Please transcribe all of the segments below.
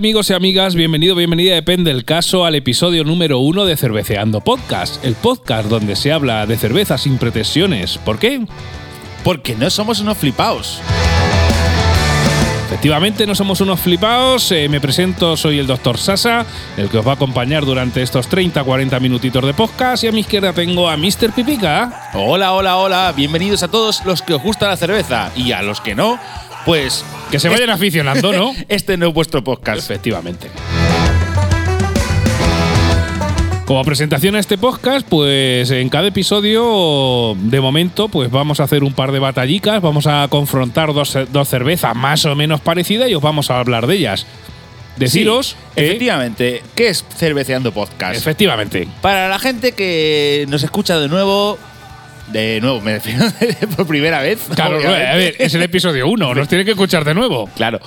Amigos y amigas, bienvenido, bienvenida, depende del caso, al episodio número uno de Cerveceando Podcast, el podcast donde se habla de cerveza sin pretensiones. ¿Por qué? Porque no somos unos flipaos. Efectivamente, no somos unos flipaos. Eh, me presento, soy el doctor Sasa, el que os va a acompañar durante estos 30-40 minutitos de podcast. Y a mi izquierda tengo a Mr. Pipica. Hola, hola, hola. Bienvenidos a todos los que os gusta la cerveza. Y a los que no, pues. Que se vayan aficionando, ¿no? Este no es vuestro podcast. Efectivamente. Como presentación a este podcast, pues en cada episodio, de momento, pues vamos a hacer un par de batallicas, vamos a confrontar dos, dos cervezas más o menos parecidas y os vamos a hablar de ellas. Deciros Sí, que- efectivamente, ¿qué es Cerveceando Podcast? Efectivamente. Para la gente que nos escucha de nuevo, de nuevo, me refiero por primera vez. Claro, obviamente. a ver, es el episodio 1, nos tiene que escuchar de nuevo. Claro.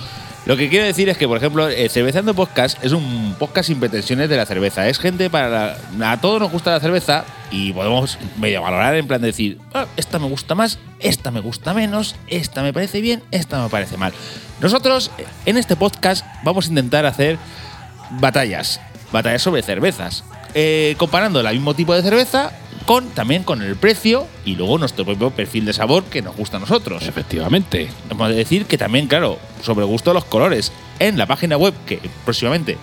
Lo que quiero decir es que, por ejemplo, eh, Cerveceando Podcast es un podcast sin pretensiones de la cerveza. Es gente para. la- a todos nos gusta la cerveza y podemos medio valorar en plan de decir, "Ah, esta me gusta más, esta me gusta menos, esta me parece bien, esta me parece mal. Nosotros, eh, en este podcast, vamos a intentar hacer batallas. Batallas sobre cervezas. Eh, comparando el mismo tipo de cerveza con también con el precio y luego nuestro propio perfil de sabor que nos gusta a nosotros. Efectivamente. Hemos de decir que también, claro, sobre gusto de los colores. En la página web, que próximamente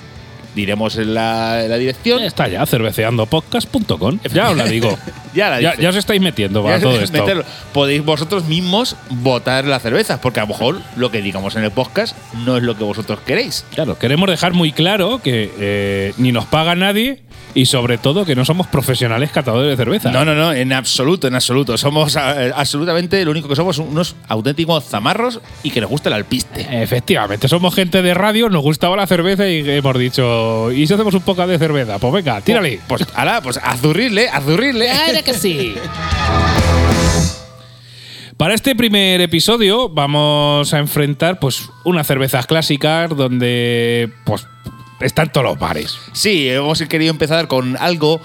diremos en la, en la dirección. Está ya, cerveceandopodcast.com. Ya os la digo. Ya la ya, ya os estáis metiendo para todo es esto. meterlo. Podéis vosotros mismos votar las cervezas, porque a lo mejor lo que digamos en el podcast no es lo que vosotros queréis. Claro, queremos dejar muy claro que eh, ni nos paga nadie y sobre todo que no somos profesionales catadores de cerveza. No, no, no, en absoluto, en absoluto. Somos eh, absolutamente lo único que somos unos auténticos zamarros y que nos gusta el alpiste. Efectivamente, somos gente de radio, nos gustaba la cerveza y hemos dicho, ¿y si hacemos un poco de cerveza? Pues venga, tírale. Pues, ala, pues azurrirle, azurrirle. que sí! Para este primer episodio vamos a enfrentar pues unas cervezas clásicas donde pues están todos los bares. Sí, hemos querido empezar con algo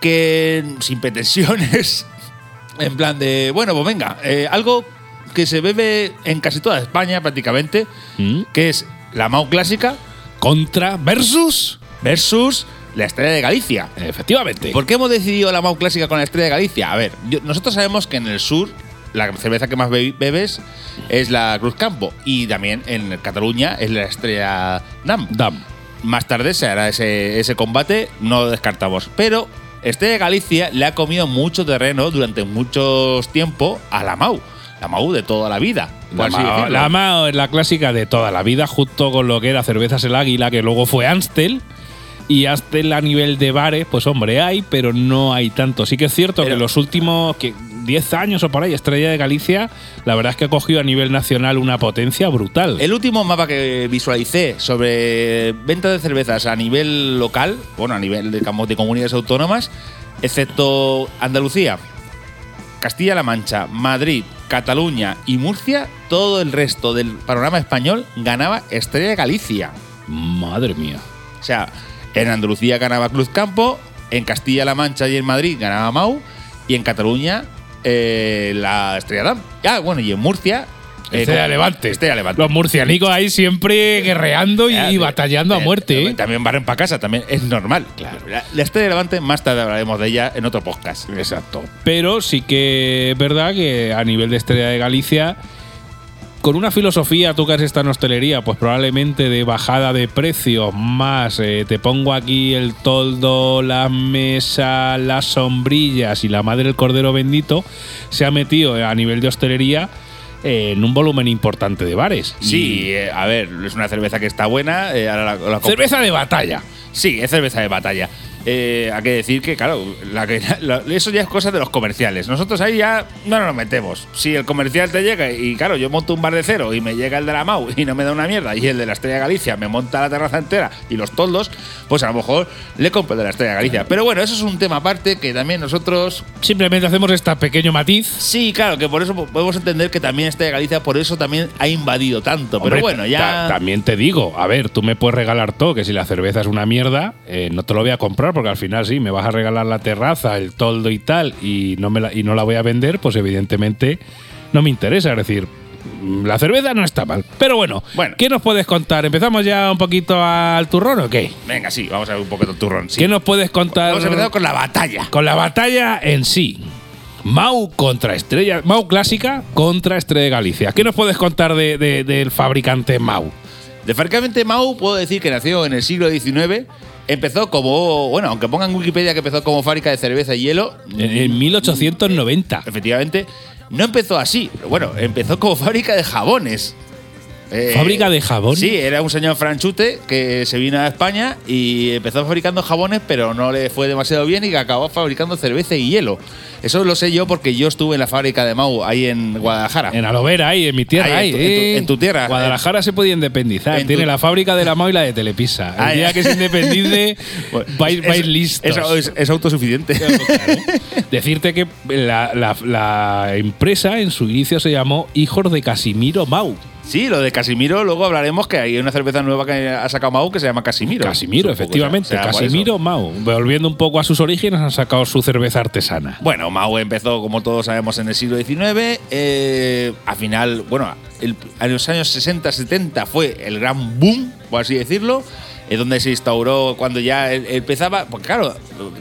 que sin pretensiones, en plan de, bueno, pues venga, eh, algo que se bebe en casi toda España prácticamente, ¿Mm? que es la Mau clásica Contra versus... versus la Estrella de Galicia. Efectivamente. ¿Por qué hemos decidido la Mau clásica con la Estrella de Galicia? A ver, yo- nosotros sabemos que en el sur la cerveza que más be- bebes es la Cruz Campo y también en Cataluña es la Estrella Nam. Dam. Más tarde se hará ese, ese combate, no lo descartamos. Pero este de Galicia le ha comido mucho terreno durante mucho tiempo a la Mau. La Mau de toda la vida. La Mao es la clásica de toda la vida, junto con lo que era Cervezas el Águila, que luego fue Anstel. Y Anstel a nivel de bares, pues hombre, hay, pero no hay tanto. Sí que es cierto Pero- que los últimos que 10 años o por ahí, Estrella de Galicia, la verdad es que ha cogido a nivel nacional una potencia brutal. El último mapa que visualicé sobre venta de cervezas a nivel local, bueno, a nivel digamos, de comunidades autónomas, excepto Andalucía, Castilla-La Mancha, Madrid, Cataluña y Murcia, todo el resto del panorama español ganaba Estrella de Galicia. Madre mía. O sea, en Andalucía ganaba Cruz Campo, en Castilla-La Mancha y en Madrid ganaba Mau, y en Cataluña eh, la Estrella Damm. Ah, bueno, y en Murcia. Eh, Estrella con- Levante. Estrella Levante. Los murcianicos ahí siempre guerreando y, y batallando a eh, muerte. eh, ¿eh? También barren para casa, también es normal. Claro. La, la Estrella Levante, más tarde hablaremos de ella en otro podcast. Exacto. Pero sí que es verdad que a nivel de Estrella de Galicia, con una filosofía, tú que has estado en hostelería, pues probablemente de bajada de precios, más eh, te pongo aquí el toldo, la mesa, las sombrillas y la madre del cordero bendito, se ha metido a nivel de hostelería en un volumen importante de bares. Sí, Y- eh, a ver, es una cerveza que está buena. eh, ahora la- la comp- cerveza de batalla. Sí, es cerveza de batalla. Eh, hay que decir que, claro, la que- la- eso ya es cosa de los comerciales. Nosotros ahí ya no nos metemos. Si el comercial te llega y, claro, yo monto un bar de cero y me llega el de la Mau y no me da una mierda, y el de la Estrella de Galicia me monta la terraza entera y los toldos, pues a lo mejor le compro el de la Estrella de Galicia. Pero bueno, eso es un tema aparte que también nosotros. Simplemente hacemos este pequeño matiz. Sí, claro, que por eso podemos entender que también Estrella de Galicia, por eso también ha invadido tanto. Hombre, Pero bueno, ya. ta- también te digo, a ver, tú me puedes regalar todo, que si la cerveza es una mierda, eh, no te lo voy a comprar, porque al final sí, me vas a regalar la terraza, el toldo y tal, y no, me la, y no la voy a vender, pues evidentemente no me interesa. Es decir, mm, la cerveza no está mal. Pero bueno, Bueno. ¿qué nos puedes contar? ¿Empezamos ya un poquito al turrón o qué? Venga, sí, vamos a ver un poco de turrón. sí. ¿Qué nos puedes contar? Vamos a empezar con la batalla. con la batalla en sí. Mau contra Estrella. Mau clásica contra Estrella de Galicia. ¿Qué nos puedes contar de- de- del fabricante Mau? De fabricante Mau puedo decir que nació en el siglo XIX. Empezó como, bueno, aunque pongan en Wikipedia que empezó como fábrica de cerveza y hielo, En, en 1890. efectivamente, no empezó así. Bueno, empezó como fábrica de jabones. Eh, ¿Fábrica de jabón? Sí, era un señor franchute que se vino a España y empezó fabricando jabones, pero no le fue demasiado bien y que acabó fabricando cerveza y hielo. Eso lo sé yo porque yo estuve en la fábrica de Mau, ahí en Guadalajara. En Alovera, ahí, en mi tierra. Ahí, Ahí, en tu- en tu- eh. en tu tierra. Guadalajara se puede independizar. En Tiene la fábrica de la Mau y la de Telepisa. El Ah, día que se independice, vais, vais es- listos. Es, es- es autosuficiente. Decirte que la, la- la empresa en su inicio se llamó Hijos de Casimiro Mau. Sí, lo de Casimiro, luego hablaremos que hay una cerveza nueva que ha sacado Mau que se llama Casimiro. Casimiro, Supongo efectivamente. sea Casimiro Mau. Volviendo un poco a sus orígenes, han sacado su cerveza artesana. Bueno, Mau empezó, como todos sabemos, en el siglo XIX. eh, al final, bueno, el- en los años 60-70 fue el gran boom, por así decirlo. Es donde se instauró cuando ya empezaba. Pues claro,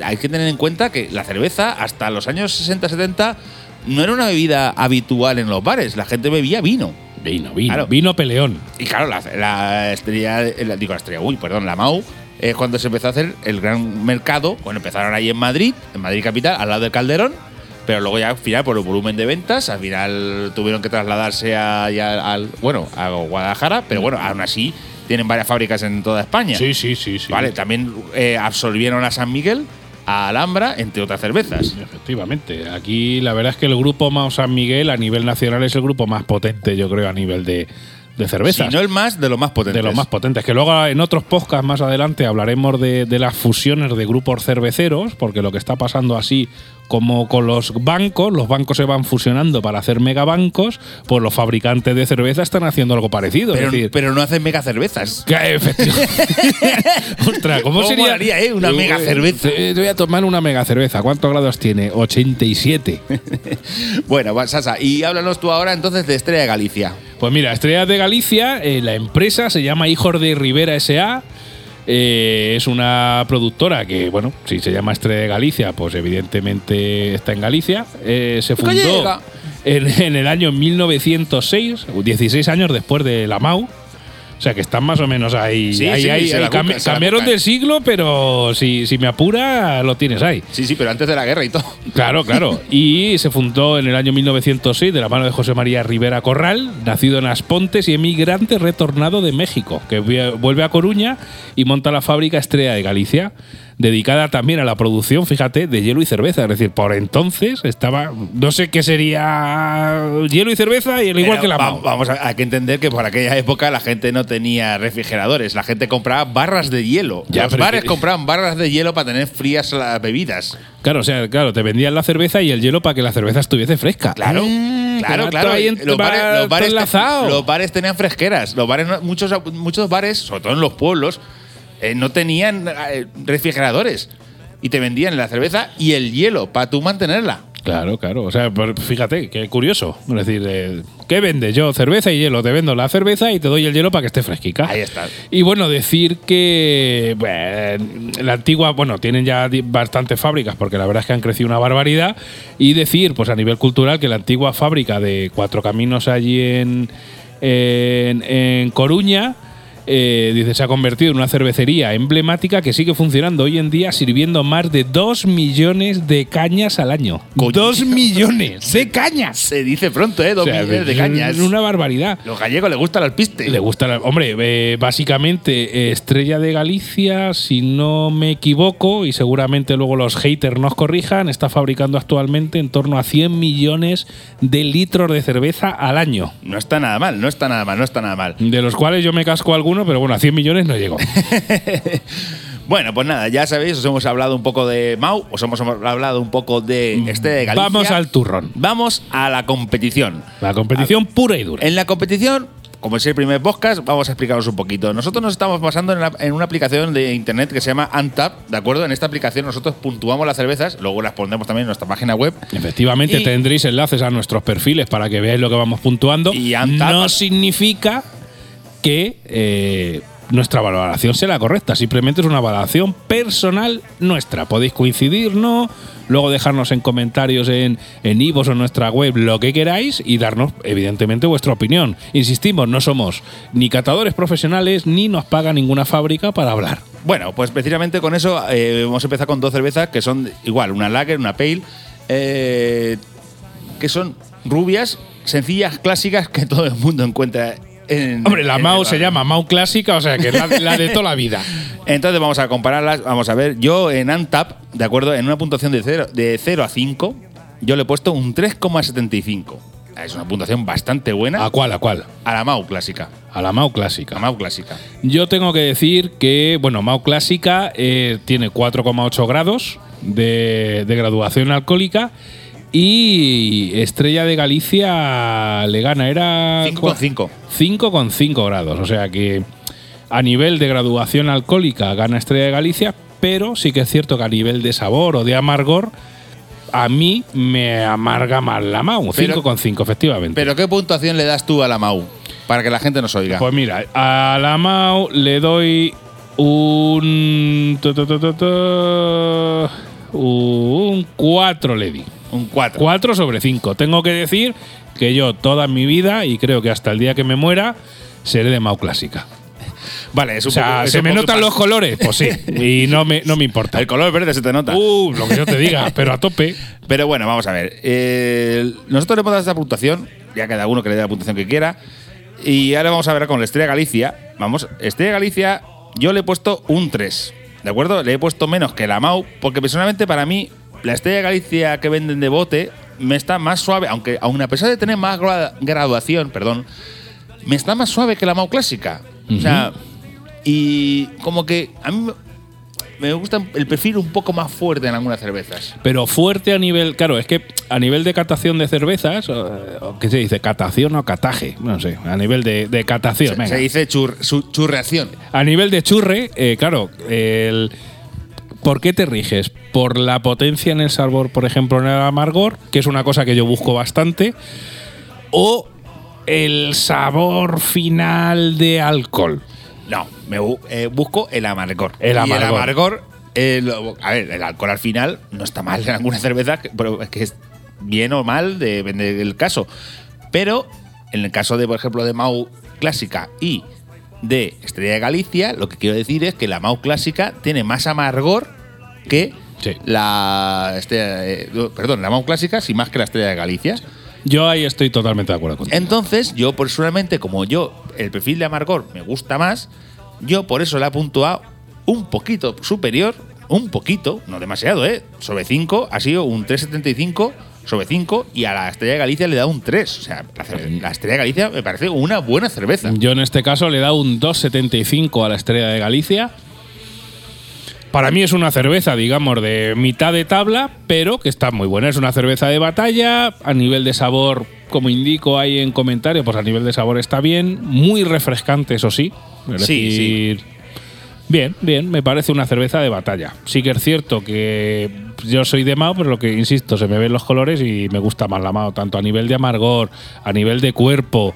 hay que tener en cuenta que la cerveza, hasta los años 60-70, no era una bebida habitual en los bares. La gente bebía vino. Vino, vino. Claro. Vino peleón. Y claro, la, la estrella, la- digo la estrella, uy, perdón, la MAU, es cuando se empezó a hacer el gran mercado. Bueno, empezaron ahí en Madrid, en Madrid capital, al lado del Calderón, pero luego ya al final, por el volumen de ventas, al final tuvieron que trasladarse a, ya al, bueno, a Guadalajara, pero bueno, aún así tienen varias fábricas en toda España. Sí, sí, sí. sí. Vale, también eh, absorbieron a San Miguel, a Alhambra, entre otras cervezas. Efectivamente. Aquí la verdad es que el grupo Mau San Miguel a nivel nacional es el grupo más potente, yo creo, a nivel de, de Si cervezas. no el más, de los más potentes. de los más potentes. Que luego en otros podcasts más adelante hablaremos de, de las fusiones de grupos cerveceros, porque lo que está pasando así como con los bancos, los bancos se van fusionando para hacer megabancos, pues los fabricantes de cerveza están haciendo algo parecido. pero, es decir, pero no hacen mega cervezas. Ostras, ¿cómo, ¿Cómo sería? eh? Una mega cerveza. Te, voy a tomar una mega cerveza. ¿Cuántos grados tiene? 87. Bueno, Sasa, y háblanos tú ahora entonces de Estrella de Galicia. Pues mira, Estrellas de Galicia, eh, la empresa se llama Hijos de Rivera S.A. Eh, es una productora que, bueno, si se llama Estrella de Galicia, pues evidentemente está en Galicia. Eh, se fundó en, en el año 1906, 16 años después de la MAU. O sea que están más o menos ahí. Sí, ahí, sí, ahí, ahí cambiaron del siglo, pero si, si me apura, lo tienes ahí. Sí, sí, pero antes de la guerra y todo. Claro, claro. Y se fundó en el año 1906 de la mano de José María Rivera Corral, nacido en Aspontes y emigrante retornado de México, que vuelve a Coruña y monta la fábrica Estrella de Galicia, dedicada también a la producción, fíjate, de hielo y cerveza. Es decir, por entonces estaba, no sé qué sería hielo y cerveza y al igual Pero que la va- Mau. Vamos a, hay que entender que por aquella época la gente no tenía refrigeradores, la gente compraba barras de hielo. Ya, Los bares que- compraban barras de hielo para tener frías las bebidas. Claro, o sea, claro, te vendían la cerveza y el hielo para que la cerveza estuviese fresca. Claro, Eh, claro, claro. va ahí en- los, bares, los bares los tenían fresqueras. Los bares, muchos, muchos bares, sobre todo en los pueblos, eh, no tenían eh, refrigeradores. Y te vendían la cerveza y el hielo para tú mantenerla. Claro, claro. O sea, fíjate, qué curioso. Es decir, eh, ¿qué vendes? Yo cerveza y hielo. Te vendo la cerveza y te doy el hielo para que esté fresquica. Ahí está. Y bueno, decir que bueno, la antigua, bueno, tienen ya bastantes fábricas porque la verdad es que han crecido una barbaridad. Y decir, pues a nivel cultural, que la antigua fábrica de Cuatro Caminos allí en, en, en Coruña. Eh, dice, se ha convertido en una cervecería emblemática que sigue funcionando hoy en día sirviendo más de 2 millones de cañas al año. 2 millones de cañas. Se dice pronto, ¿eh? Dos O sea, millones de es cañas. Una barbaridad. Los gallegos les gusta el alpiste. Le gusta, la- hombre, eh, básicamente eh, Estrella de Galicia, si no me equivoco, y seguramente luego los haters nos corrijan, está fabricando actualmente en torno a 100 millones de litros de cerveza al año. No está nada mal, no está nada mal, no está nada mal. De los cuales yo me casco alguno, pero bueno, a 100 millones no llego. Bueno, pues nada, ya sabéis, os hemos hablado un poco de Mau, os hemos hablado un poco de este de Galicia. Vamos al turrón. Vamos a la competición. La competición pura y dura. En la competición, como es el primer podcast, vamos a explicaros un poquito. Nosotros nos estamos basando en, la- en una aplicación de internet que se llama Untap, ¿de acuerdo? En esta aplicación nosotros puntuamos las cervezas, luego las pondremos también en nuestra página web. Efectivamente, Y- tendréis enlaces a nuestros perfiles para que veáis lo que vamos puntuando. Y anda- no significa que eh, nuestra valoración sea la correcta, simplemente es una valoración personal nuestra. Podéis coincidir, ¿no? Luego dejarnos en comentarios en en iVoox o en nuestra web lo que queráis y darnos, evidentemente, vuestra opinión. Insistimos, no somos ni catadores profesionales ni nos paga ninguna fábrica para hablar. Bueno, pues precisamente con eso eh, hemos empezado con dos cervezas que son igual, una lager, una pale, eh, que son rubias, sencillas, clásicas que todo el mundo encuentra en. Hombre, la en Mau el se llama Mau Clásica, o sea que es la, la de toda la vida. Entonces vamos a compararlas. Vamos a ver, yo en Antap, ¿de acuerdo? En una puntuación de 0 de 0 a 5, yo le he puesto un 3,75. Es una puntuación bastante buena ¿A cuál? ¿A cuál? a la Mau clásica. A la Mau Clásica. Mau clásica. Yo tengo que decir que, bueno, Mau Clásica eh, tiene 4,8 grados de, de graduación alcohólica y Estrella de Galicia le gana, era 5,5. 5,5 grados. O sea que a nivel de graduación alcohólica gana Estrella de Galicia, pero sí que es cierto que a nivel de sabor o de amargor, a mí me amarga más la Mau. Pero- 5,5, efectivamente. Pero ¿qué puntuación le das tú a la Mau? Para que la gente nos oiga. Pues mira, a la Mau le doy un. un 4 le di. Un 4. 4 sobre 5. Tengo que decir que yo toda mi vida, y creo que hasta el día que me muera, seré de Mau clásica. Vale, es O un sea, poco- es ¿se me notan los colores? Pues sí. Y no me, no me importa. El color verde se te nota. Uh, lo que yo te diga, pero a tope. Pero bueno, vamos a ver. Eh, nosotros le hemos dado esta puntuación, ya cada uno que le dé la puntuación que quiera. Y ahora vamos a ver con la Estrella Galicia. Vamos, Estrella Galicia, yo le he puesto un 3. ¿De acuerdo? Le he puesto menos que la Mau, porque personalmente para mí, la Estrella Galicia que venden de bote me está más suave, aunque aun a pesar de tener más gra- graduación, perdón, me está más suave que la Mau clásica. O sea, y como que a mí me gusta el perfil un poco más fuerte en algunas cervezas. Pero fuerte a nivel. Claro, es que a nivel de catación de cervezas, o ¿qué se dice? ¿Catación o cataje? No sé. A nivel de, de catación. Se, venga. se dice chur- su- churreación. A nivel de churre, eh, claro, el, ¿por qué te riges? ¿Por la potencia en el sabor, por ejemplo, en el amargor, que es una cosa que yo busco bastante? ¿O el sabor final de alcohol? No, me bu- eh, busco el amargor. El Y amargor. el amargor, eh, a ver, el alcohol al final no está mal en alguna cerveza, pero es que es bien o mal, depende del caso. Pero en el caso de, por ejemplo, de Mau clásica y de Estrella de Galicia, lo que quiero decir es que la Mau clásica tiene más amargor que Sí. la Estrella, perdón, la Mau clásica, sí más que la Estrella de Galicia. Yo ahí estoy totalmente de acuerdo contigo. Entonces, yo personalmente, como yo, el perfil de amargor me gusta más, yo por eso la he puntuado un poquito superior, un poquito, no demasiado, ¿eh? Sobre 5 ha sido un 3,75 sobre 5 y a la Estrella de Galicia le da un 3. O sea, la Estrella de Galicia me parece una buena cerveza. Yo en este caso le he dado un 2,75 a la Estrella de Galicia. Para mí es una cerveza, digamos, de mitad de tabla, pero que está muy buena. Es una cerveza de batalla. A nivel de sabor, como indico ahí en comentario, pues a nivel de sabor está bien. Muy refrescante, eso sí. Es Sí, decir, Bien, bien, me parece una cerveza de batalla. Sí que es cierto que yo soy de Mao, pero lo que insisto, se me ven los colores y me gusta más la Mao, tanto a nivel de amargor, a nivel de cuerpo,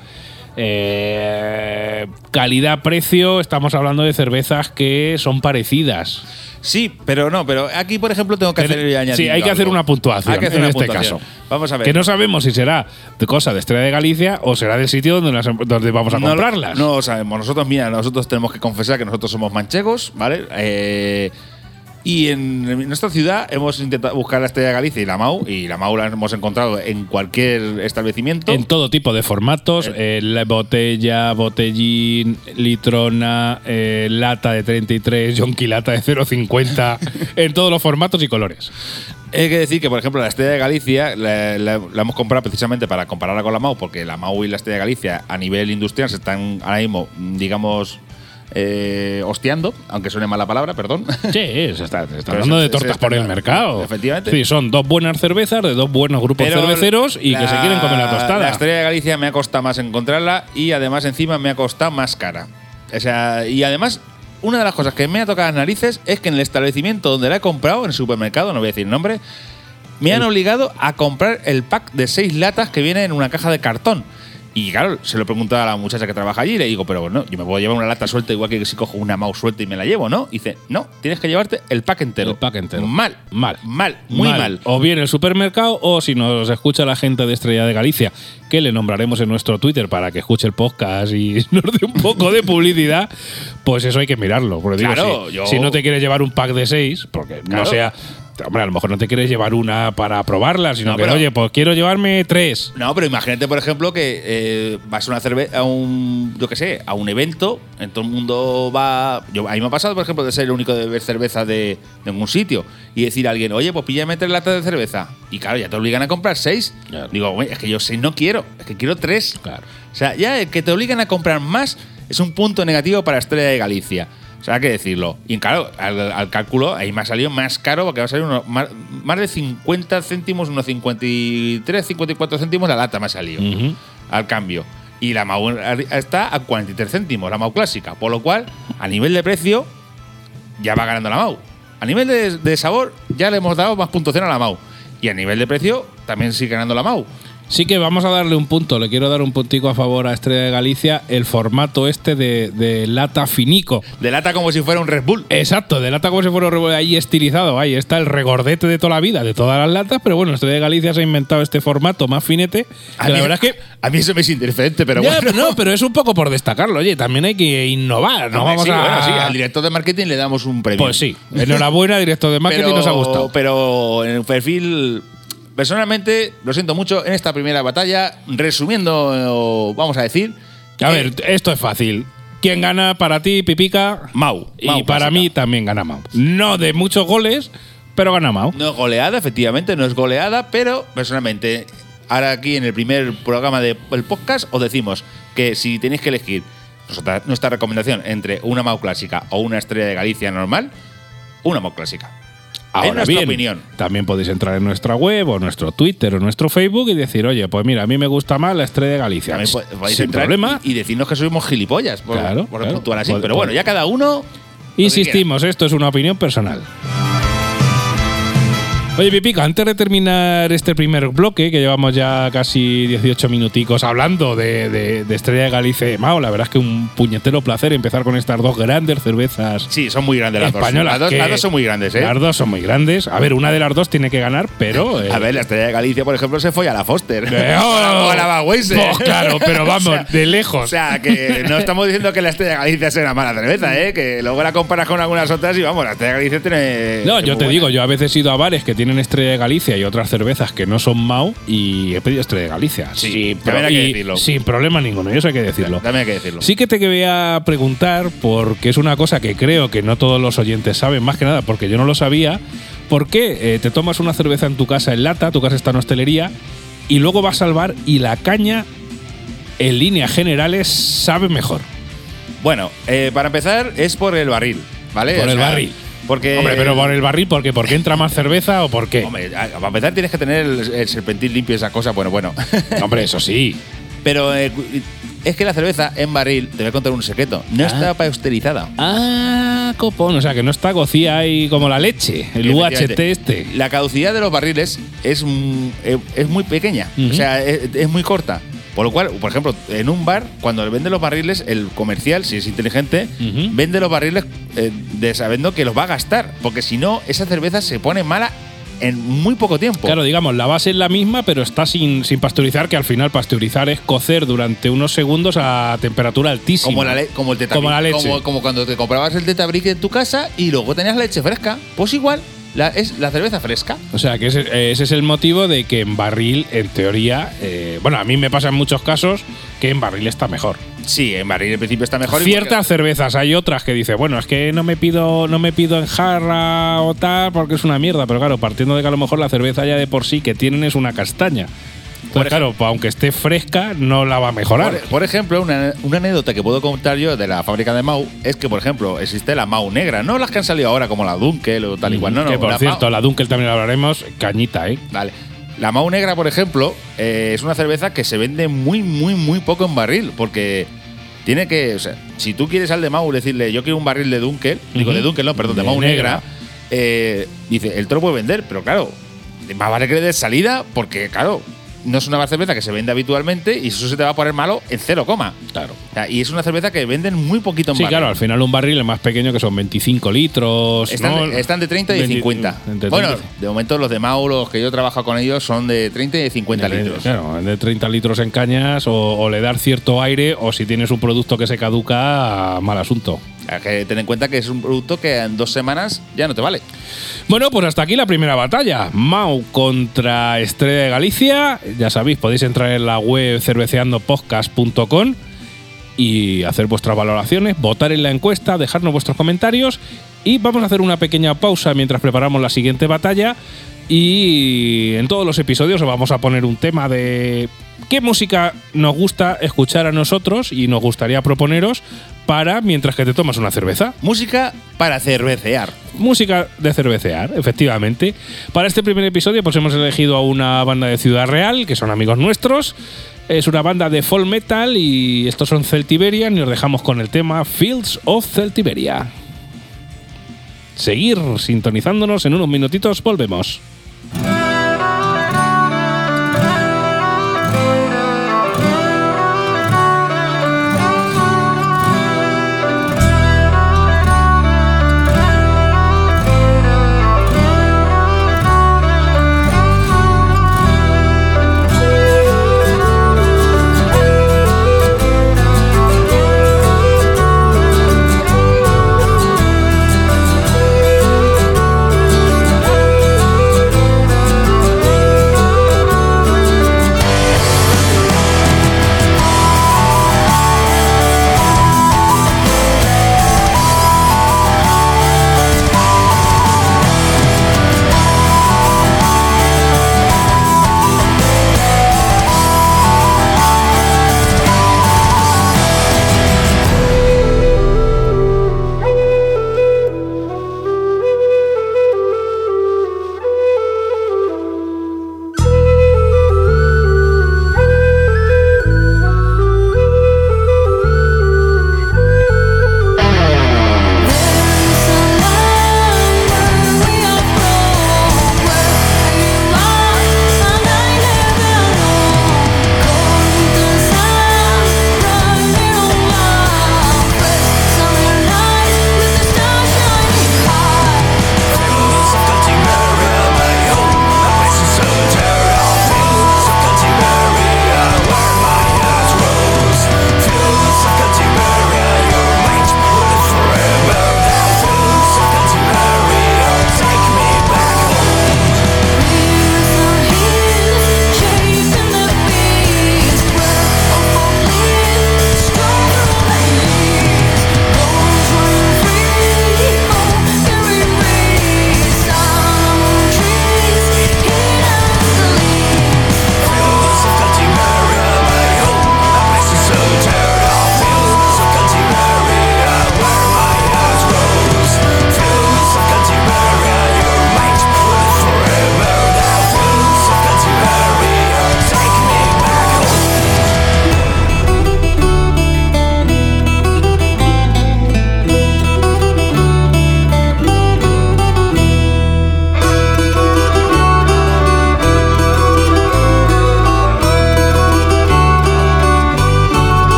eh, calidad-precio, estamos hablando de cervezas que son parecidas. Sí, pero no, pero aquí, por ejemplo, tengo que Pero- hacer sí, hay que hacer una puntuación Hay que hacer en una este puntuación. caso. Vamos a ver. Que no sabemos si será de cosa de Estrella de Galicia o será del sitio donde, las- donde vamos a No comprarlas. No lo sabemos. Nosotros, mira, nosotros tenemos que confesar que nosotros somos manchegos, ¿vale? Eh, y en, en nuestra ciudad hemos intentado buscar la Estrella de Galicia y la MAU, y la MAU la hemos encontrado en cualquier establecimiento. En todo tipo de formatos, Eh. eh, la botella, botellín, litrona, eh, lata de 33, yonki lata de 0,50, en todos los formatos y colores. Hay que decir que, por ejemplo, la Estrella de Galicia la, la- la hemos comprado precisamente para compararla con la MAU, porque la MAU y la Estrella de Galicia a nivel industrial se están ahora mismo, digamos, eh, hostiando, aunque suene mala palabra, perdón. Sí, se está, se está Pero hablando de tortas por el mercado. efectivamente. Sí, son dos buenas cervezas de dos buenos grupos Pero cerveceros y que se quieren comer la tostada. La Estrella de Galicia me ha costado más encontrarla y además encima me ha costado más cara. O sea, y además, una de las cosas que me ha tocado las narices es que en el establecimiento donde la he comprado, en el supermercado, no voy a decir nombre, me han obligado a comprar el pack de seis latas que viene en una caja de cartón. Y claro, se lo he preguntado a la muchacha que trabaja allí y le digo, pero bueno, yo me puedo llevar una lata suelta igual que si cojo una mouse suelta y me la llevo, ¿no? Y dice, no, tienes que llevarte el pack entero. El pack entero. Mal. Mal. Mal. Muy mal. O bien el supermercado, o si nos escucha la gente de Estrella de Galicia, que le nombraremos en nuestro Twitter para que escuche el podcast y nos dé un poco de publicidad, pues eso hay que mirarlo. Porque digo, Claro, si, yo- si no te quieres llevar un pack de seis, porque no sea. Hombre, a lo mejor no te quieres llevar una para probarla, sino No, que, pero- oye, pues quiero llevarme tres. No, pero imagínate, por ejemplo, que eh, vas a una cerveza, a un, yo qué sé, a un evento, en todo el mundo va. Yo, a mí me ha pasado, por ejemplo, de ser el único de beber cerveza de, de un sitio y decir a alguien, oye, pues píllame tres latas de cerveza. Y claro, ya te obligan a comprar seis. Claro. Digo, "Oye, es que yo seis no quiero, es que quiero tres. Claro. O sea, ya el que te obligan a comprar más es un punto negativo para Estrella de Galicia. O sea, hay que decirlo. Y claro, al, al cálculo ahí me ha salido más caro porque va a salir uno- más, más de 50 céntimos, unos 53, 54 céntimos la lata me ha salido al cambio. Y la MAU está a 43 céntimos, la MAU clásica. Por lo cual, a nivel de precio, ya va ganando la MAU. A nivel de, de sabor, ya le hemos dado más puntuación a la MAU. Y a nivel de precio, también sigue ganando la MAU. Sí que vamos a darle un punto, le quiero dar un puntico a favor a Estrella de Galicia, el formato este de, de lata finico. De lata como si fuera un Red Bull. Exacto, de lata como si fuera un revólver ahí estilizado. Ahí está el regordete de toda la vida, de todas las latas, pero bueno, Estrella de Galicia se ha inventado este formato más finete. A la mí- verdad es que. A mí eso me es indiferente, pero Ya, bueno. no, pero es un poco por destacarlo. Oye, también hay que innovar. No Hombre, vamos sí, a. bueno, sí, al director de marketing le damos un premio. Pues sí, enhorabuena, director de marketing, pero, nos ha gustado. Pero en el perfil, personalmente, lo siento mucho, en esta primera batalla, resumiendo, vamos a decir. A que ver, esto es fácil. ¿Quién gana para ti, Pipica? Mau. Y Mau para clásica. mí también gana Mau. No de muchos goles, pero gana Mau. No es goleada, efectivamente, no es goleada, pero personalmente, ahora aquí en el primer programa del podcast os decimos que si tenéis que elegir nuestra recomendación entre una Mau clásica o una estrella de Galicia normal, una Mau clásica. En Ahora nuestra bien, opinión. también podéis entrar en nuestra web o nuestro Twitter o nuestro Facebook y decir, oye, pues mira, a mí me gusta más la estrella de Galicia. También po- podéis Sin entrar problema. Y, y decirnos que somos gilipollas por, Claro, por claro. puntuar así. Pod- Pero pod- bueno, ya cada uno. Insistimos, esto es una opinión personal. Oye, Pipica, antes de terminar este primer bloque, que llevamos ya casi 18 minuticos hablando de, de- de Estrella de Galicia y Mao, la verdad es que un puñetero placer empezar con estas dos grandes cervezas Sí, son muy grandes las dos. españolas. Las dos, que- las dos son muy grandes, ¿eh? Las dos son muy grandes. A ver, una de las dos tiene que ganar, pero. eh, A ver, la estrella de Galicia, por ejemplo, se fue a la Foster. Eh, o a la- o a la Bagüense. Pues claro, pero vamos, O sea, de lejos. O sea, que no estamos diciendo que la estrella de Galicia sea una mala cerveza, ¿eh? Que luego la comparas con algunas otras y vamos, la estrella de Galicia tiene. No, yo te buena. digo, yo a veces he ido a bares que tienen Estrella de Galicia y otras cervezas que no son Mau y he pedido Estrella de Galicia. Sí, sin, también hay que decirlo. sin problema ninguno, y eso hay que decirlo. Hay que decirlo. Sí que te voy a preguntar, porque es una cosa que creo que no todos los oyentes saben, más que nada porque yo no lo sabía, ¿por qué eh, te tomas una cerveza en tu casa en lata, tu casa está en hostelería, y luego vas al bar y la caña, en líneas generales, sabe mejor? Bueno, eh, para empezar, es por el barril, ¿vale? Por el barril. Porque. Hombre, pero por el barril, ¿por qué? ¿Por qué entra más cerveza o por qué? Hombre, para empezar tienes que tener el, el serpentín limpio, esa cosa, bueno, bueno. Hombre, eso sí. pero eh, es que la cerveza en barril, te voy a contar un secreto, no Ah. está pasteurizada. Ah, copón. O sea, que no está gocía ahí como la leche. El UHT este. La caducidad de los barriles es, mm, eh, es muy pequeña, o sea, es, es muy corta. Por lo cual, por ejemplo, en un bar, cuando le vende los barriles, el comercial, si es inteligente, vende los barriles eh, de sabiendo que los va a gastar. Porque si no, esa cerveza se pone mala en muy poco tiempo. Claro, digamos, la base es la misma, pero está sin, sin pasteurizar, que al final pasteurizar es cocer durante unos segundos a temperatura altísima. Como, la como el tetabric. Como la leche. Como, como cuando te comprabas el tetabric en tu casa y luego tenías leche fresca. Pues igual, la, es la cerveza fresca. O sea, que ese, ese es el motivo de que en barril, en teoría, eh, bueno, a mí me pasa en muchos casos que en barril está mejor. Sí, en barril en principio está mejor. Ciertas cervezas, hay otras que dice, bueno, es que no me pido, no me pido en jarra o tal porque es una mierda, pero claro, partiendo de que a lo mejor la cerveza ya de por sí que tienen es una castaña. Pues claro, pues aunque esté fresca, no la va a mejorar. Por, por ejemplo, una, una anécdota que puedo contar yo de la fábrica de Mau es que, por ejemplo, existe la Mau negra, no las que han salido ahora como la Dunkel o tal igual, no, no. que por la cierto, Mau- la Dunkel también la hablaremos. Cañita, ¿eh? Vale. La Mau Negra, por ejemplo, eh, es una cerveza que se vende muy, muy, muy poco en barril, porque tiene que, o sea, si tú quieres al de Mau decirle, yo quiero un barril de Dunkel, digo de Dunkel, no, perdón, de, De Mau Negra, negra. eh, dice, él te lo puede vender, pero claro, más vale que le des salida, porque claro, no es una cerveza que se vende habitualmente y eso se te va a poner malo en cero coma. Claro. O sea, y es una cerveza que venden muy poquito en Sí, barril. claro, al final un barril es más pequeño que son 25 litros. Están, están de 30 y de 20 50. entre Bueno, 30 de momento los de Mau, los que yo trabajo con ellos, son de 30 y de 50 de- litros. Claro, de 30 litros en cañas o, o le dar cierto aire o si tienes un producto que se caduca, mal asunto. Hay en cuenta que es un producto que en dos semanas ya no te vale. Bueno, pues hasta aquí la primera batalla. Mau contra Estrella de Galicia. Ya sabéis, podéis entrar en la web cerveceandopodcast.com y hacer vuestras valoraciones, votar en la encuesta, dejarnos vuestros comentarios y vamos a hacer una pequeña pausa mientras preparamos la siguiente batalla y en todos los episodios os vamos a poner un tema de qué música nos gusta escuchar a nosotros y nos gustaría proponeros para mientras que te tomas una cerveza. Música para cervecear. Música de cervecear, efectivamente. Para este primer episodio, pues hemos elegido a una banda de Ciudad Real, que son amigos nuestros. Es una banda de folk metal y estos son Celtiberian y os dejamos con el tema Fields of Celtiberia. Seguir sintonizándonos en unos minutitos, volvemos.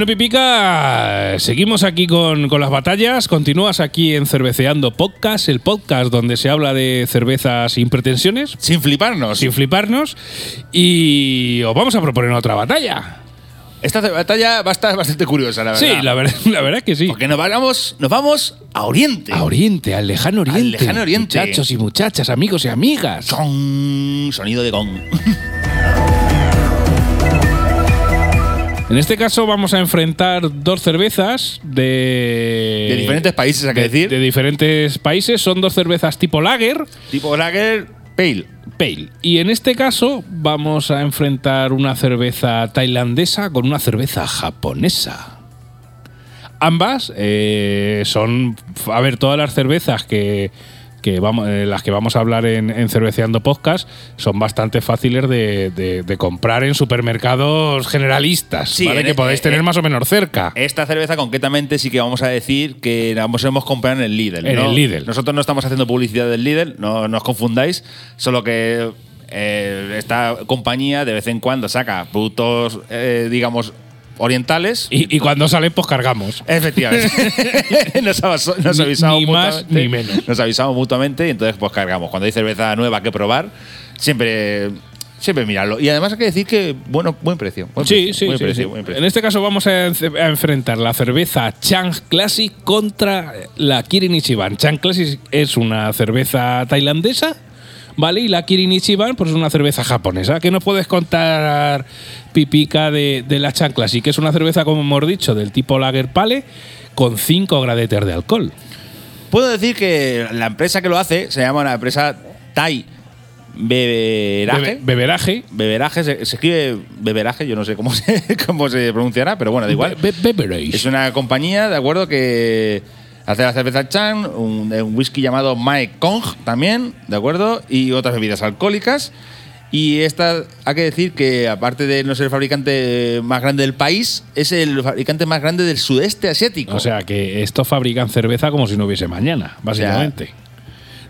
Bueno, Pipica, seguimos aquí con, con las batallas. Continúas aquí en Cerveceando Podcast, el podcast donde se habla de cervezas sin pretensiones, Sin fliparnos. sin fliparnos. Y os vamos a proponer otra batalla. Esta batalla va a estar bastante curiosa, la verdad. Sí, la verdad, la verdad que sí. Porque nos vamos, nos vamos a Oriente. A Oriente, al lejano Oriente. lejano Oriente. Muchachos y muchachas, amigos y amigas. Gong, sonido de gong. En este caso vamos a enfrentar dos cervezas de... De diferentes países, hay que de- decir. De diferentes países. Son dos cervezas tipo lager, tipo Lager Pale. pale. Y en este caso vamos a enfrentar una cerveza tailandesa con una cerveza japonesa. Ambas eh, son, a ver, todas las cervezas que, que vamos, eh, las que vamos a hablar en, en Cerveceando Podcast son bastante fáciles de, de- de comprar en supermercados generalistas, Sí, ¿vale? que podéis eh, tener eh, más o menos cerca. Esta cerveza concretamente sí que vamos a decir que la hemos comprado en el Lidl. En ¿no? el Lidl. Nosotros no estamos haciendo publicidad del Lidl, no, no os confundáis, solo que eh, esta compañía de vez en cuando saca productos, eh, digamos, orientales. Y, y cuando salen, pues cargamos. Efectivamente. nos, nos Ni- avisamos ni más ni menos. Nos avisamos mutuamente y entonces pues cargamos. Cuando hay cerveza nueva que probar, siempre siempre mirarlo. Y además hay que decir que bueno, buen precio. Buen Sí, precio, sí, buen sí, precio, sí. buen precio. En este caso vamos a, a enfrentar la cerveza Chang Classic contra la Kirin Ichiban. Chang Classic es una cerveza tailandesa, ¿vale? Y la Kirin Ichiban pues es una cerveza japonesa. ¿Qué nos puedes contar, Pipica, de, de la Chang Classic? Que es una cerveza, como hemos dicho, del tipo Lager Pale con 5 gradeter de alcohol. Puedo decir que la empresa que lo hace se llama una empresa Thai Beberaje. Bebe- beberaje. Beberaje, se, se escribe beberaje, yo no sé cómo se, cómo se pronunciará, pero bueno, da igual. Be- be- beverage. Es una compañía, ¿de acuerdo? Que hace la cerveza Chan, un, un whisky llamado Mae Kong también, ¿de acuerdo? Y otras bebidas alcohólicas. Y esta, hay que decir que aparte de no ser el fabricante más grande del país, es el fabricante más grande del sudeste asiático. O sea que estos fabrican cerveza como si no hubiese mañana, básicamente.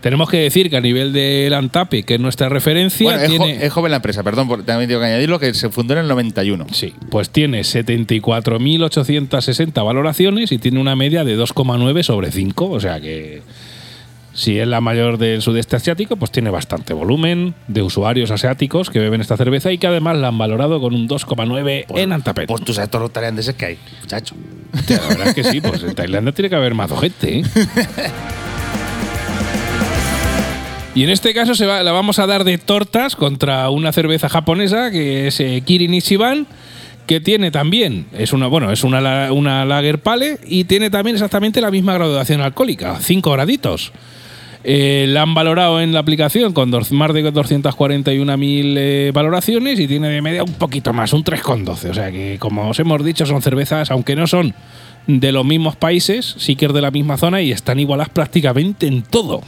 Tenemos que decir que a nivel del Antape, que es nuestra referencia, bueno, es, jo- tiene, es joven la empresa, perdón, por- también tengo que añadirlo, que se fundó en el 91. sí, pues tiene 74.860 valoraciones y tiene una media de 2,9 sobre 5. O sea que si es la mayor del sudeste asiático, pues tiene bastante volumen de usuarios asiáticos que beben esta cerveza y que además la han valorado con un 2,9 en Antapet. Pues tú sabes todos los tailandeses que hay, muchacho. La verdad es que sí, pues en Tailandia tiene que haber más gente. ¿eh? Y en este caso se va- la vamos a dar de tortas contra una cerveza japonesa que es eh, Kirin Ichiban, que tiene también, es una, bueno, es una, una lager pale y tiene también exactamente la misma graduación alcohólica, 5 graditos. Eh, la han valorado en la aplicación con más de 241.000 eh, valoraciones y tiene de media un poquito más, un 3,12. O sea que, como os hemos dicho, son cervezas, aunque no son de los mismos países, sí que es de la misma zona y están igualadas prácticamente en todo.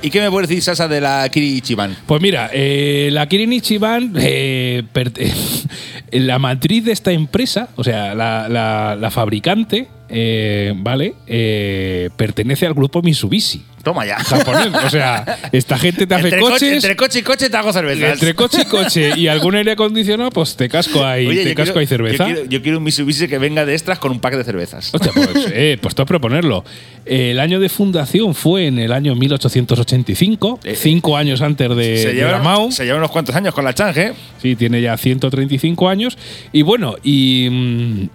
¿Y qué me puedes decir, Sasa, de la Kiri Ichiban? Pues mira, eh, la Kirin Ichiban, eh, la matriz de esta empresa, o sea, la fabricante, eh, ¿vale? Eh, pertenece al grupo Mitsubishi, Toma ya. japonés. O sea, esta gente te hace entre, coche, coches. entre coche y coche te hago cervezas. Entre coche y coche y algún aire acondicionado, pues te casco ahí, Oye, te casco quiero- ahí cerveza. Yo quiero, yo quiero un Mitsubishi que venga de extras con un pack de cervezas. Hostia, pues, eh, pues todo es proponerlo. El año de fundación fue en el año 1885, Eh, cinco años antes de, se, de llevan, la Mao. se llevan unos cuantos años con la Change. Sí, tiene ya 135 años. Y bueno, y, mm,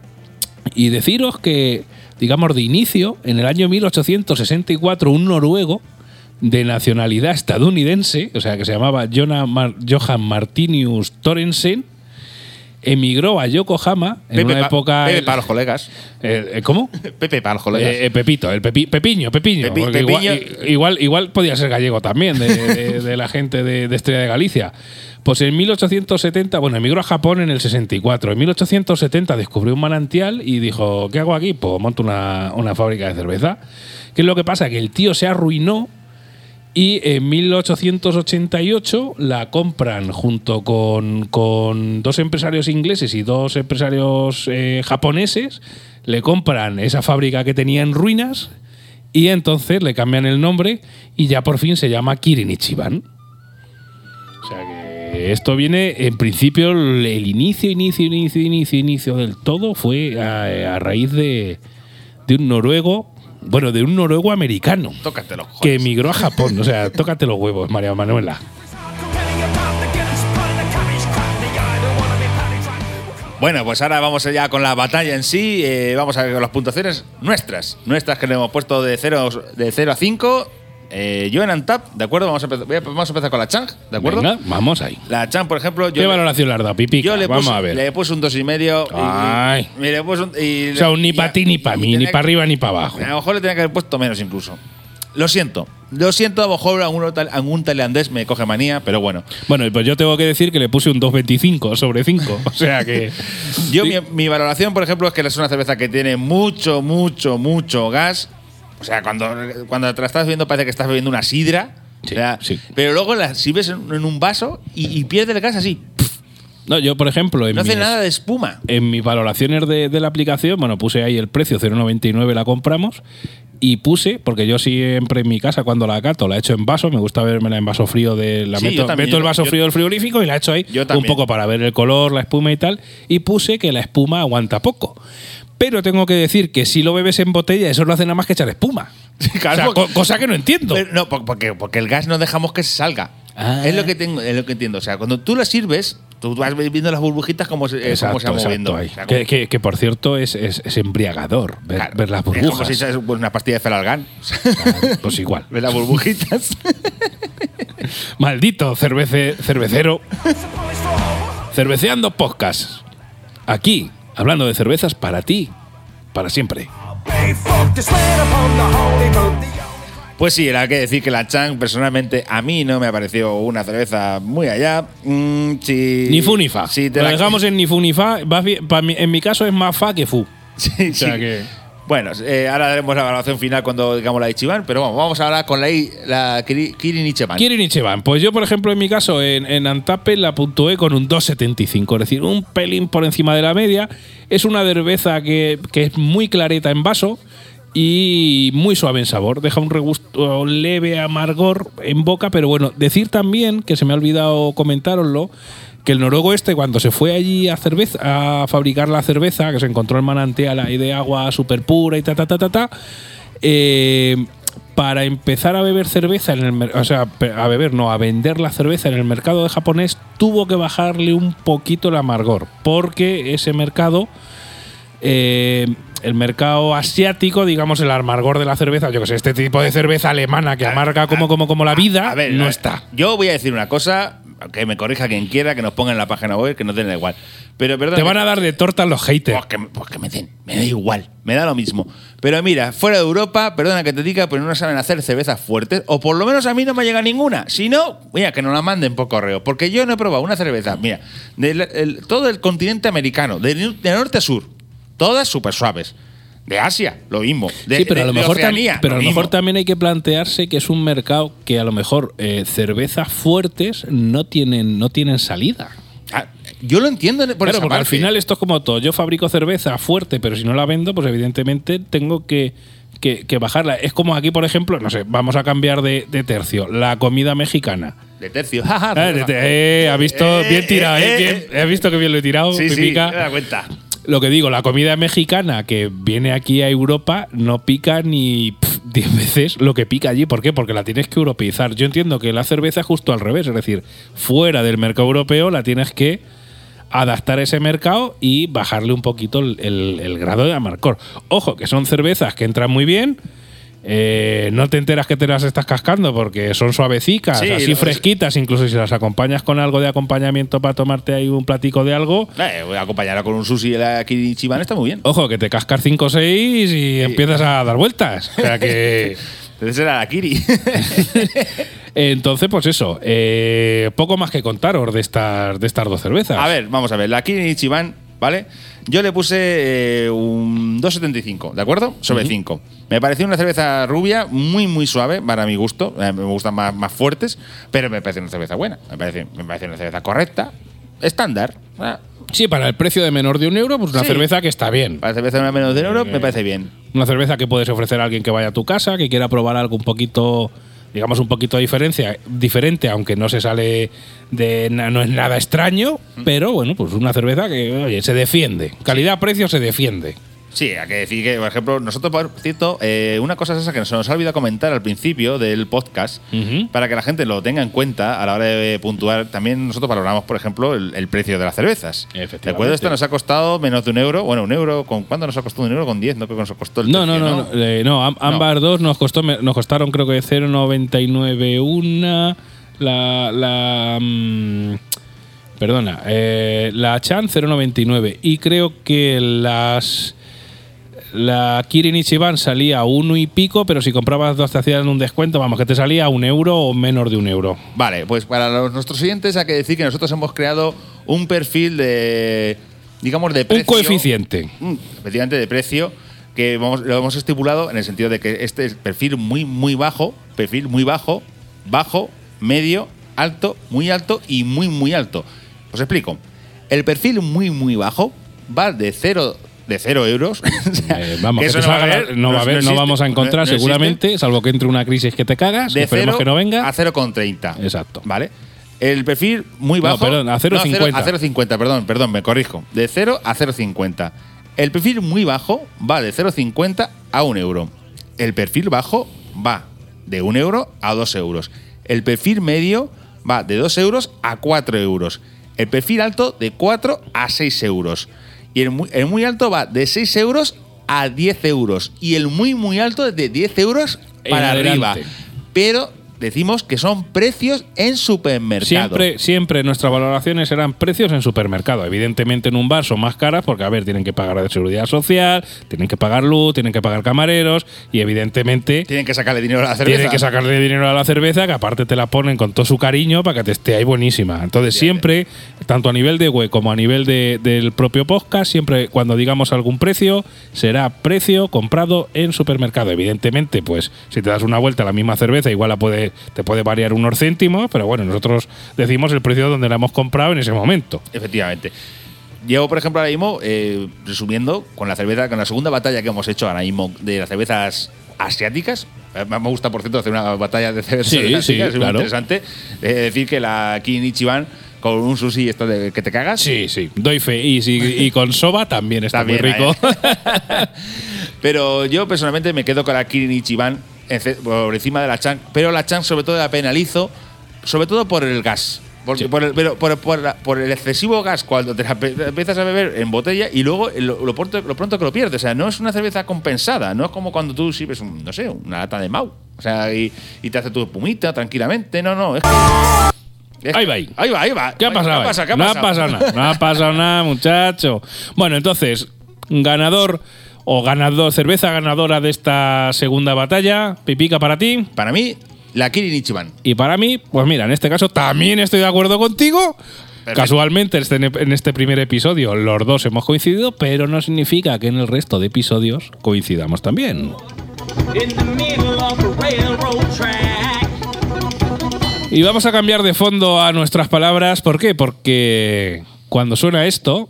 y deciros que, digamos, de inicio, en el año 1864, un noruego de nacionalidad estadounidense, o sea, que se llamaba Jona Mar- Johan Martinius Torensen, emigró a Yokohama en Pepe, una pa- época. Pepe para los colegas. Eh, eh, ¿Cómo? Pepe para los colegas. Eh, eh, Pepito, el Pepi- Pepiño, Pepiño. Pepi- porque Pepiño. Igual, igual, igual podía ser gallego también, de, de- de la gente de, de Estrella de Galicia. Pues en 1870, bueno, emigró a Japón en el 64. En 1870 descubrió un manantial y dijo, ¿qué hago aquí? Pues monto una, una fábrica de cerveza. ¿Qué es lo que pasa? Que el tío se arruinó y en 1888 la compran junto con, con dos empresarios ingleses y dos empresarios eh, japoneses. Le compran esa fábrica que tenía en ruinas y entonces le cambian el nombre y ya por fin se llama Kirin Ichiban. O sea que esto viene, en principio, el inicio, inicio, inicio, inicio, inicio del todo fue a, a raíz de, de un noruego, bueno, de un noruego americano Tócate los que emigró a Japón. O sea, tócate los huevos, María Manuela. Bueno, pues ahora vamos ya con la batalla en sí. eh, vamos a ver con las puntuaciones nuestras. Nuestras que le hemos puesto de 0 de cero a 5. Eh, yo en Antap, ¿de acuerdo? Vamos a, empezar, voy a- vamos a empezar con la Chang, ¿de acuerdo? Venga, vamos ahí. La Chang, por ejemplo, yo, ¿Qué le, valoración le has dado, Pipica? yo le, vamos puse, a ver. le puse un 2,5. y medio. y- Ay. y le puse un, y- o sea, un ni y- para ti ni para y mí, ni tenía para que- arriba ni para abajo. A lo mejor le tenía que haber puesto menos incluso. Lo siento. Lo siento, a lo mejor algún, tal- algún tailandés me coge manía, pero bueno. Bueno, pues yo tengo que decir que le puse un 2.25 sobre 5. O sea que. Yo, mi, mi valoración, por ejemplo, es que es una cerveza que tiene mucho, mucho, mucho gas. O sea, cuando, cuando te la estás bebiendo parece que estás bebiendo una sidra. Sí, O sea, sí. Pero luego la sirves en, en un vaso y, y pierde el gas así. No, yo, por ejemplo, en, No hace mis, nada de espuma. en mis valoraciones de, de la aplicación, bueno, puse ahí el precio, 0,99 la compramos. Y puse, porque yo siempre en mi casa cuando la cato la he hecho en vaso, me gusta vermela en vaso frío de la Sí, meto, también, meto el vaso yo- frío del frigorífico y la he hecho ahí Yo un poco para ver el color, la espuma y tal. Y puse que la espuma aguanta poco. Pero tengo que decir que si lo bebes en botella, eso no hace nada más que echar espuma. claro, O sea, porque- co- cosa que no entiendo. Pero no, po- porque, porque el gas no dejamos que se salga. Ah. Es lo que tengo, es lo que entiendo. O sea, cuando tú la sirves, tú vas viendo las burbujitas como se, eh, cómo se van moviendo. ahí. O sea, que, que- que, por cierto es, es- es embriagador ver, claro, ver las Es como burbujas. si es una pastilla de. Claro, pues igual. Ver las burbujitas. Maldito cervece, cervecero. Cerveceando podcast. Aquí, hablando de cervezas para ti, para siempre. Pues sí, era que decir que la Chang, personalmente, a mí no me ha parecido una cerveza muy allá. Mm, si- Ni fu ni fa. si te la- dejamos en ni fu ni fa. En mi caso es más fa que fu. Sí, O sea sí. que- Bueno, eh, ahora haremos la evaluación final cuando digamos la Ichiban, pero vamos, vamos ahora con la, la Kiri- Kirin Ichiban. Kirin Ichiban. Pues yo, por ejemplo, en mi caso, en, en Antape la puntué con un 2,75. Es decir, un pelín por encima de la media. Es una cerveza que, que es muy clareta en vaso y muy suave en sabor. Deja un regusto leve amargor en boca, pero bueno, decir también, que se me ha olvidado comentároslo, que el noruego este, cuando se fue allí a, cerveza, a fabricar la cerveza, que se encontró el manantial ahí de agua súper pura y ta, ta, ta, ta, ta, eh, para empezar a beber cerveza en el o sea, a beber, no, a vender la cerveza en el mercado de japonés, tuvo que bajarle un poquito el amargor, porque ese mercado, eh, el mercado asiático, digamos, el amargor de la cerveza, yo que sé, este tipo de cerveza alemana que amarga como, como, como la vida, A ver, no a- está. Yo voy a decir una cosa, que me corrija quien quiera, que nos ponga en la página web, que no tiene igual. Pero perdón. Te van a dar de torta los haters. Pues que, me- pues que me den, me da igual, me da lo mismo. Pero mira, fuera de Europa, perdona que te diga, pero no saben hacer cervezas fuertes, o por lo menos a mí no me llega ninguna. Si no, mira, que nos la manden por correo, porque yo no he probado una cerveza, mira, el- todo el continente americano, de, de norte a sur, todas súper suaves. De Asia, lo mismo. De, sí, pero a lo mejor, Oceanía, pero a lo mejor también hay que plantearse que es un mercado que a lo mejor eh, cervezas fuertes no tienen, no tienen salida. Ah, yo lo entiendo por Claro, esa porque al final esto es como todo. Yo fabrico cerveza fuerte, pero si no la vendo, pues evidentemente tengo que, que- que bajarla. Es como aquí, por ejemplo, no sé, vamos a cambiar de, de tercio. La comida mexicana. De tercio. Ah, eh, ha visto Eh, bien tirado, eh, eh, eh, bien- ¿Has visto que bien lo he tirado? Sí, sí, Pipica? me da cuenta. Lo que digo, la comida mexicana que viene aquí a Europa no pica ni pf, 10 veces lo que pica allí. ¿Por qué? Porque la tienes que europeizar. Yo entiendo que la cerveza es justo al revés. Es decir, fuera del mercado europeo la tienes que adaptar a ese mercado y bajarle un poquito el grado de amargor. Ojo, que son cervezas que entran muy bien. Eh, no te enteras que te las estás cascando porque son suavecicas, Sí, así fresquitas, incluso si las acompañas con algo de acompañamiento para tomarte ahí un platico de algo, Eh, voy a acompañarla con un sushi de la Kirichiban, está muy bien. Ojo, que te cascas 5 o 6 y empiezas a dar vueltas. O sea que. Entonces era la Kiri. Entonces, pues eso. eh, poco más que contaros de estas, de estas dos cervezas. a ver, vamos a ver. La Kiri Ichiban, ¿vale? Yo le puse eh, un 2,75, ¿de acuerdo? Sobre 5. Me pareció una cerveza rubia, muy, muy suave, para mi gusto. Eh, me gustan más, más fuertes, pero me parece una cerveza buena. Me parece, me parece una cerveza correcta, estándar. Ah, Sí, para el precio de menor de un euro, pues una Sí. cerveza que está bien. Para cerveza de menos de un euro, me parece bien. Una cerveza que puedes ofrecer a alguien que vaya a tu casa, que quiera probar algo un poquito digamos, un poquito de diferencia, diferente, aunque no se sale de. no es nada extraño, pero bueno, pues una cerveza que, oye, se defiende. Calidad-precio se defiende. Sí, hay que decir que, por ejemplo, nosotros, por cierto, eh, una cosa es esa que se nos ha olvidado comentar al principio del podcast, para que la gente lo tenga en cuenta a la hora de puntuar. También nosotros valoramos, por ejemplo, el, el precio de las cervezas. Efectivamente. Recuerdo, esta nos ha costado menos de un euro. Bueno, un euro, ¿con cuánto nos ha costado un euro? Con 10, no creo que nos costó el No, no, tercio, no, no, eh, no, Am- Ámbar 2 nos costó nos costaron creo que 0.99 una la la mm, perdona, eh, la Chan 0.99 y creo que las la Kirin Ichiban salía a uno y pico, pero si comprabas dos te hacían un descuento, vamos, que te salía a un euro o menos de un euro. Vale, pues para los- nuestros oyentes hay que decir que nosotros hemos creado un perfil de, digamos, de precio. Un coeficiente. Mm, efectivamente de precio que vamos- lo hemos estipulado en el sentido de que este es perfil muy muy bajo, perfil muy bajo, bajo, medio, alto, muy alto y muy muy alto. Os explico. El perfil muy muy bajo va de cero de cero euros. O sea, Eh, vamos, eso no, va a haber, no existe, vamos a encontrar no- no seguramente, salvo que entre una crisis que te cagas, que De esperemos cero que no venga. a 0,30. Exacto. ¿Vale? El perfil muy No, bajo. perdón, a 0,50. No, a 0,50, perdón, perdón, me corrijo. De 0 a 0,50. El perfil muy bajo va de 0,50 a 1 euro. El perfil bajo va de 1 euro a 2 euros. El perfil medio va de 2 euros a 4 euros. El perfil alto de 4 a 6 euros. Y el muy, el muy alto va de 6 euros a 10 euros. Y el muy, muy alto de 10 euros para arriba. Pero decimos que son precios en supermercado. Siempre, siempre nuestras valoraciones serán precios en supermercado. Evidentemente en un bar son más caras porque, a ver, tienen que pagar de seguridad social, tienen que pagar luz, tienen que pagar camareros y evidentemente Tienen que sacarle dinero a la cerveza. tienen que sacarle dinero a la cerveza que aparte te la ponen con todo su cariño para que te esté ahí buenísima. Entonces siempre, tanto a nivel de web como a nivel de- del propio podcast, siempre cuando digamos algún precio, será precio comprado en supermercado. Evidentemente, pues si te das una vuelta a la misma cerveza, igual la puede, te puede variar unos céntimos, pero bueno, nosotros decimos el precio donde la hemos comprado en ese momento. Efectivamente. Llevo, por ejemplo, ahora mismo, eh, resumiendo, con la cerveza, con la segunda batalla que hemos hecho ahora mismo de las cervezas asiáticas. Eh, Me gusta, por cierto, hacer una batalla de cervezas Sí, asiáticas, sí, es muy interesante. Eh, decir que la Kin Ichiban con un sushi esto de que te cagas. Sí, sí, doy fe. Y, si- y con soba también está También, muy rico. ¿eh? Pero yo personalmente me quedo con la Kirin Ichiban por encima de la Chan. Pero la Chan sobre todo la penalizo, sobre todo por el gas. Porque Sí. por, el, pero por, por la- por el excesivo gas cuando te la empiezas a beber en botella y luego lo, lo pronto, lo pronto que lo pierdes. O sea, no es una cerveza compensada. No es como cuando tú sirves, un, no sé, una lata de Mau. O sea, y, y te hace tu espumita tranquilamente. No, no, es que. Ahí va ahí. Va, ahí va. ¿Qué ha pasado? ¿Qué pasa? ¿Qué ha no ha pasado? pasado nada. No ha pasado nada, muchacho. Bueno, entonces, ganador o ganador, cerveza ganadora de esta segunda batalla, pipica para ti. Para mí, la Kirin Ichiban. Y para mí, pues mira, en este caso también estoy de acuerdo contigo. Perfecto. Casualmente, este- en este primer episodio los dos hemos coincidido, pero no significa que en el resto de episodios coincidamos también. in the middle of a railroad track. Y vamos a cambiar de fondo a nuestras palabras. ¿Por qué? Porque cuando suena esto,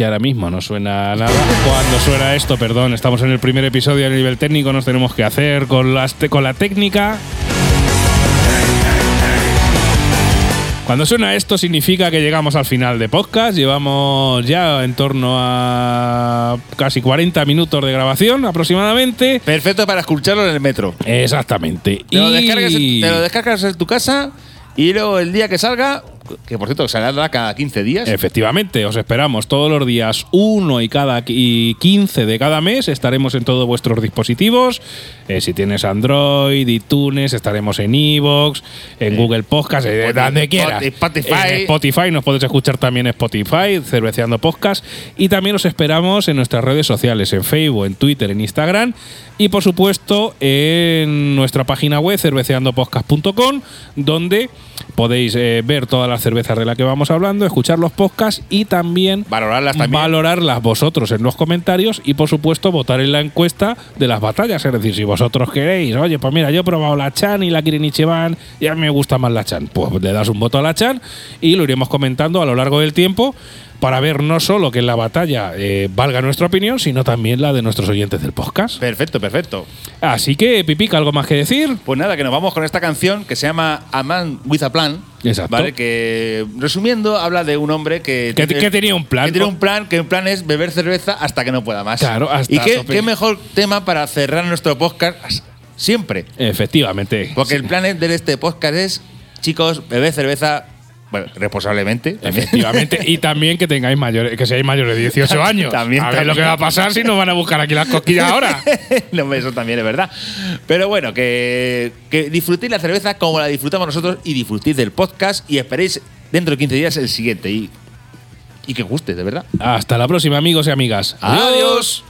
que ahora mismo no suena nada, cuando suena esto, perdón, estamos en el primer episodio a nivel técnico, nos tenemos que hacer con, las con la técnica. Cuando suena esto significa que llegamos al final de podcast, llevamos ya en torno a casi 40 minutos de grabación aproximadamente. Perfecto para escucharlo en el metro. Exactamente. Te lo, Y- descargas, en- te lo descargas en tu casa y luego el día que salga, que por cierto saldrá cada 15 días. Efectivamente, os esperamos todos los días, uno y cada y 15 de cada mes. Estaremos en todos vuestros dispositivos. Eh, si tienes Android, iTunes, estaremos en Evox, en Google Podcast, eh, Spotify, donde quieras. Spotify. En Spotify, nos podéis escuchar también en Spotify, Cerveceando Podcast. Y también os esperamos en nuestras redes sociales, en Facebook, en Twitter, en Instagram. Y por supuesto, en nuestra página web, cerveceandopodcast.com, donde podéis eh, ver todas las cervezas de las que vamos hablando, escuchar los podcasts y también Valorarlas también. valorarlas vosotros en los comentarios y por supuesto votar en la encuesta de las batallas. Es decir, si vosotros queréis, oye, pues mira, yo he probado la Chan y la Kirin Ichiban y a mí me gusta más la Chan, pues le das un voto a la Chan y lo iremos comentando a lo largo del tiempo para ver no solo que en la batalla eh, valga nuestra opinión, sino también la de nuestros oyentes del podcast. Perfecto, perfecto. Así que, Pipica, ¿algo más que decir? Pues nada, que nos vamos con esta canción que se llama A Man with a Plan. Exacto. ¿Vale? Que resumiendo, habla de un hombre que. Que- que tenía un plan. Que tiene un plan, que el plan es beber cerveza hasta que no pueda más. Claro, hasta Y qué mejor tema para cerrar nuestro podcast siempre. Efectivamente. Porque el plan de este podcast es, chicos, beber cerveza, bueno, responsablemente. Efectivamente. y también que tengáis mayores, que seáis mayores de 18 años. También, a ver también. lo que va a pasar si nos van a buscar aquí las cosquillas ahora. no, eso también es verdad. Pero bueno, que, que disfrutéis la cerveza como la disfrutamos nosotros y disfrutéis del podcast y esperéis dentro de 15 días el siguiente. Y, y que os guste, de verdad. Hasta la próxima, amigos y amigas. Adiós.